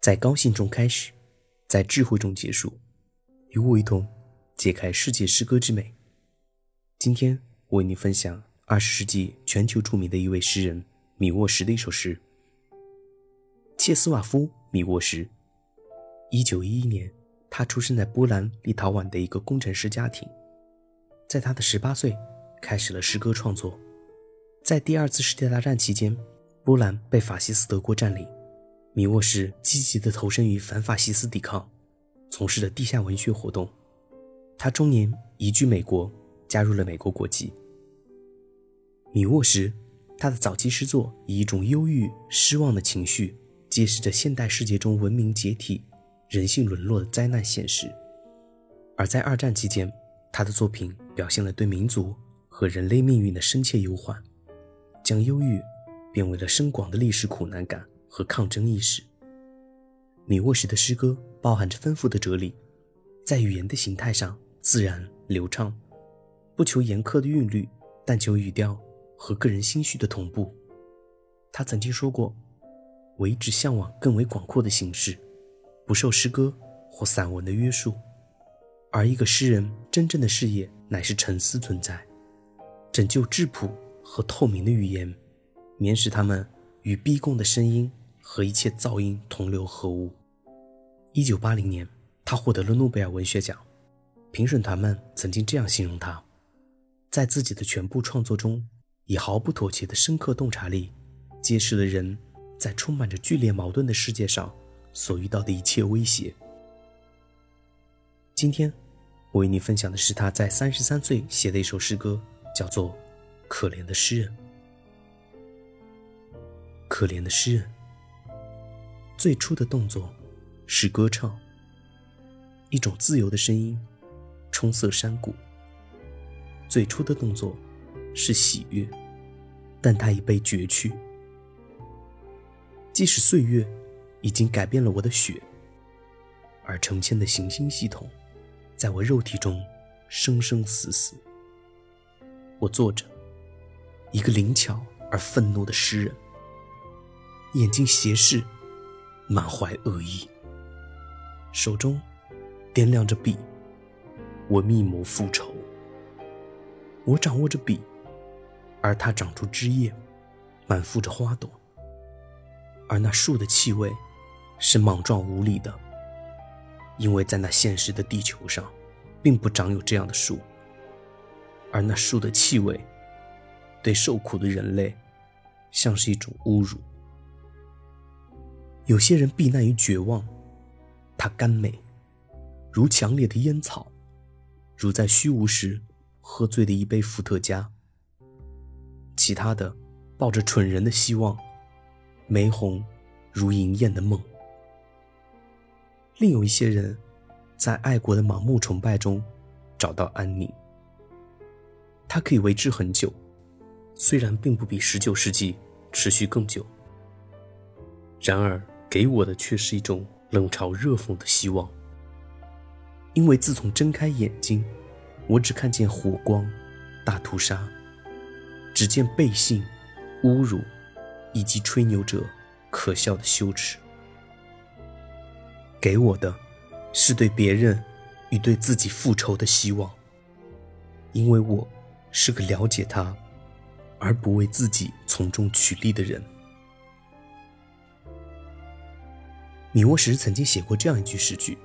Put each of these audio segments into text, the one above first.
在高兴中开始，在智慧中结束，与我一同解开世界诗歌之美。今天我为你分享二十世纪全球著名的一位诗人米沃什的一首诗。切斯瓦夫·米沃什，一九一一年，他出生在波兰立陶宛的一个工程师家庭。在他的十八岁，开始了诗歌创作。在第二次世界大战期间，波兰被法西斯德国占领，米沃什积极地投身于反法西斯抵抗，从事着地下文学活动。他中年移居美国，加入了美国国籍。米沃什，他的早期诗作以一种忧郁、失望的情绪，揭示着现代世界中文明解体、人性沦落的灾难现实。而在二战期间，他的作品表现了对民族和人类命运的深切忧患。将忧郁变为了深广的历史苦难感和抗争意识。米沃什的诗歌包含着丰富的哲理，在语言的形态上自然流畅，不求严苛的韵律，但求语调和个人心绪的同步。他曾经说过：“我一直向往更为广阔的形式，不受诗歌或散文的约束。而一个诗人真正的事业乃是沉思存在，拯救质朴。”和透明的语言，免使他们与逼供的声音和一切噪音同流合污。一九八零年，他获得了诺贝尔文学奖。评审团们曾经这样形容他：在自己的全部创作中，以毫不妥协的深刻洞察力，揭示了人在充满着剧烈矛盾的世界上所遇到的一切威胁。今天，我为你分享的是他在三十三岁写的一首诗歌，叫做。可怜的诗人，可怜的诗人。最初的动作是歌唱，一种自由的声音，冲塞山谷。最初的动作是喜悦，但它已被攫去。即使岁月已经改变了我的血，而成千的行星系统在我肉体中生生死死。我坐着。一个灵巧而愤怒的诗人，眼睛斜视，满怀恶意，手中掂量着笔，我密谋复仇。我掌握着笔，而它长出枝叶，满覆着花朵，而那树的气味是莽撞无理的，因为在那现实的地球上，并不长有这样的树，而那树的气味。对受苦的人类，像是一种侮辱。有些人避难于绝望，它甘美，如强烈的烟草，如在虚无时喝醉的一杯伏特加。其他的，抱着蠢人的希望，玫红，如银艳的梦。另有一些人，在爱国的盲目崇拜中找到安宁，它可以维持很久。虽然并不比十九世纪持续更久，然而给我的却是一种冷嘲热讽的希望。因为自从睁开眼睛，我只看见火光、大屠杀，只见背信、侮辱，以及吹牛者可笑的羞耻。给我的，是对别人与对自己复仇的希望。因为我是个了解他。而不为自己从中取利的人。米沃什曾经写过这样一句诗句：“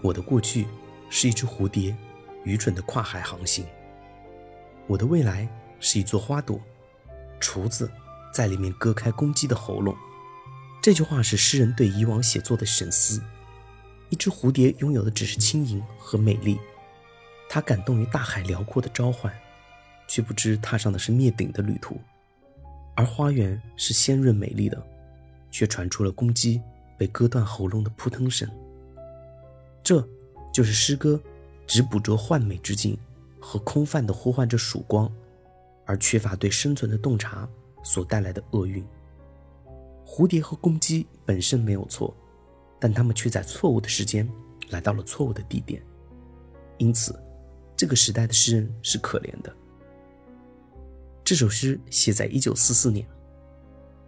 我的过去是一只蝴蝶，愚蠢的跨海航行；我的未来是一座花朵，厨子在里面割开公鸡的喉咙。”这句话是诗人对以往写作的审思。一只蝴蝶拥有的只是轻盈和美丽，它感动于大海辽阔的召唤。却不知踏上的是灭顶的旅途，而花园是鲜润美丽的，却传出了公鸡被割断喉咙的扑腾声。这就是诗歌只捕捉幻美之境和空泛的呼唤着曙光，而缺乏对生存的洞察所带来的厄运。蝴蝶和公鸡本身没有错，但它们却在错误的时间来到了错误的地点，因此，这个时代的诗人是可怜的。这首诗写在一九四四年，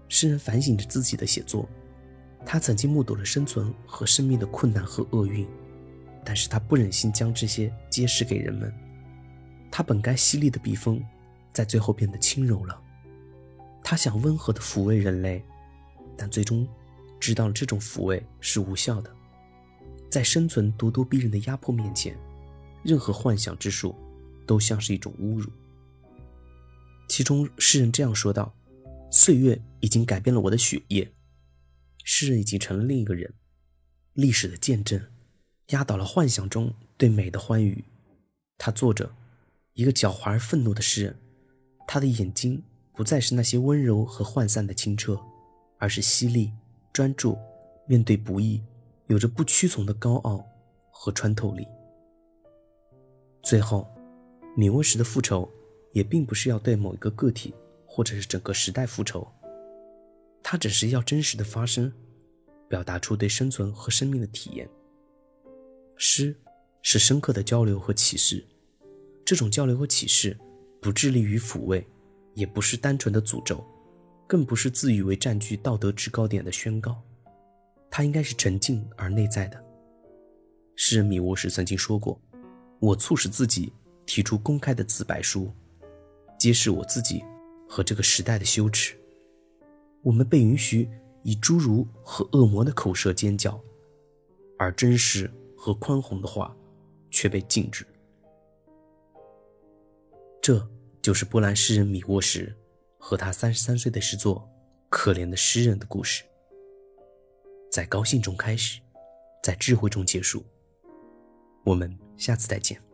诗人反省着自己的写作。他曾经目睹了生存和生命的困难和厄运，但是他不忍心将这些揭示给人们。他本该犀利的笔锋，在最后变得轻柔了。他想温和的抚慰人类，但最终知道了这种抚慰是无效的。在生存咄咄逼人的压迫面前，任何幻想之术都像是一种侮辱。其中，诗人这样说道：“岁月已经改变了我的血液。”诗人已经成了另一个人，历史的见证，压倒了幻想中对美的欢愉。他做着一个狡猾而愤怒的诗人，他的眼睛不再是那些温柔和涣散的清澈，而是犀利、专注，面对不易，有着不屈从的高傲和穿透力。最后，米沃什的复仇也并不是要对某一个个体或者是整个时代复仇。它只是要真实的发生，表达出对生存和生命的体验。诗是深刻的交流和启示，这种交流和启示不致力于抚慰，也不是单纯的诅咒，更不是自以为占据道德制高点的宣告，它应该是沉静而内在的。诗人米沃什曾经说过：“我促使自己提出公开的自白书，揭示我自己和这个时代的羞耻。”我们被允许以侏儒和恶魔的口舌尖叫，而真实和宽宏的话却被禁止。这就是波兰诗人米沃什和他三十三岁的诗作《可怜的诗人》的故事。在高兴中开始，在智慧中结束。我们下次再见。